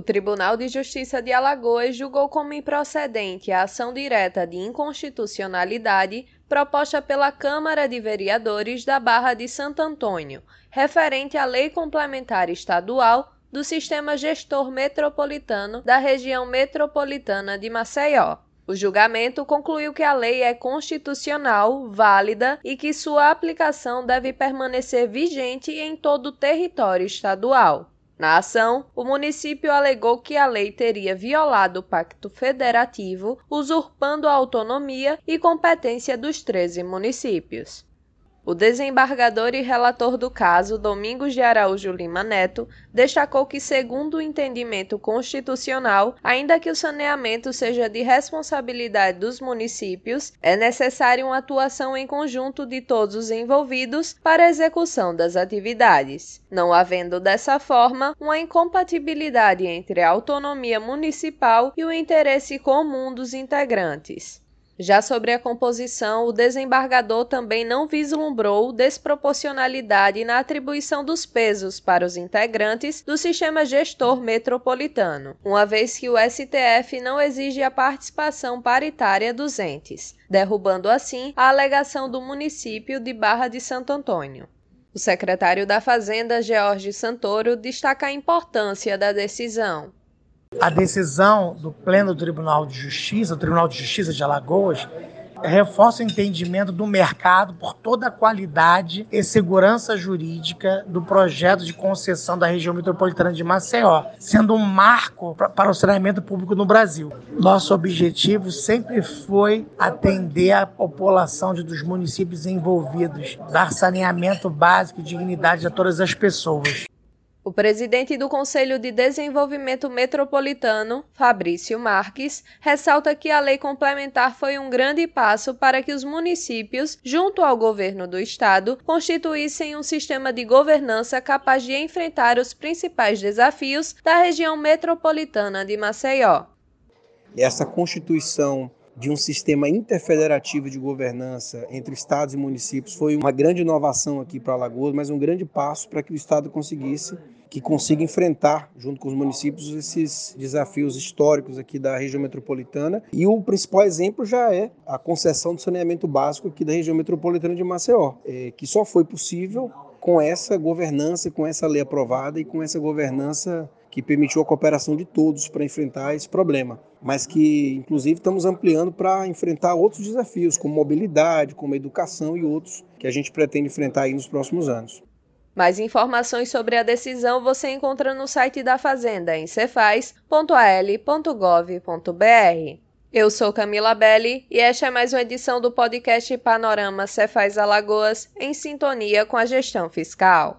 O Tribunal de Justiça de Alagoas julgou como improcedente a ação direta de inconstitucionalidade proposta pela Câmara de Vereadores da Barra de Santo Antônio, referente à Lei Complementar Estadual do Sistema Gestor Metropolitano da Região Metropolitana de Maceió. O julgamento concluiu que a lei é constitucional, válida e que sua aplicação deve permanecer vigente em todo o território estadual. Na ação, o município alegou que a lei teria violado o Pacto Federativo, usurpando a autonomia e competência dos 13 municípios. O desembargador e relator do caso, Domingos de Araújo Lima Neto, destacou que, segundo o entendimento constitucional, ainda que o saneamento seja de responsabilidade dos municípios, é necessária uma atuação em conjunto de todos os envolvidos para a execução das atividades, não havendo dessa forma uma incompatibilidade entre a autonomia municipal e o interesse comum dos integrantes. Já sobre a composição, o desembargador também não vislumbrou desproporcionalidade na atribuição dos pesos para os integrantes do sistema gestor metropolitano, uma vez que o STF não exige a participação paritária dos entes, derrubando assim a alegação do município de Barra de Santo Antônio. O secretário da Fazenda, George Santoro, destaca a importância da decisão. A decisão do Pleno Tribunal de Justiça, o Tribunal de Justiça de Alagoas, reforça o entendimento do mercado por toda a qualidade e segurança jurídica do projeto de concessão da região metropolitana de Maceió, sendo um marco para o saneamento público no Brasil. Nosso objetivo sempre foi atender a população dos municípios envolvidos, dar saneamento básico e dignidade a todas as pessoas. O presidente do Conselho de Desenvolvimento Metropolitano, Fabrício Marques, ressalta que a lei complementar foi um grande passo para que os municípios, junto ao governo do estado, constituíssem um sistema de governança capaz de enfrentar os principais desafios da região metropolitana de Maceió. Essa constituição de um sistema interfederativo de governança entre estados e municípios foi uma grande inovação aqui para Alagoas, mas um grande passo para que o estado conseguisse que consiga enfrentar junto com os municípios esses desafios históricos aqui da região metropolitana. E o principal exemplo já é a concessão do saneamento básico aqui da região metropolitana de Maceió, é, que só foi possível com essa governança, com essa lei aprovada e com essa governança que permitiu a cooperação de todos para enfrentar esse problema, mas que, inclusive, estamos ampliando para enfrentar outros desafios, como mobilidade, como educação e outros que a gente pretende enfrentar nos próximos anos. Mais informações sobre a decisão você encontra no site da Fazenda em cefaz.al.gov.br. Eu sou Camila Belli e esta é mais uma edição do podcast Panorama Cefaz Alagoas em sintonia com a gestão fiscal.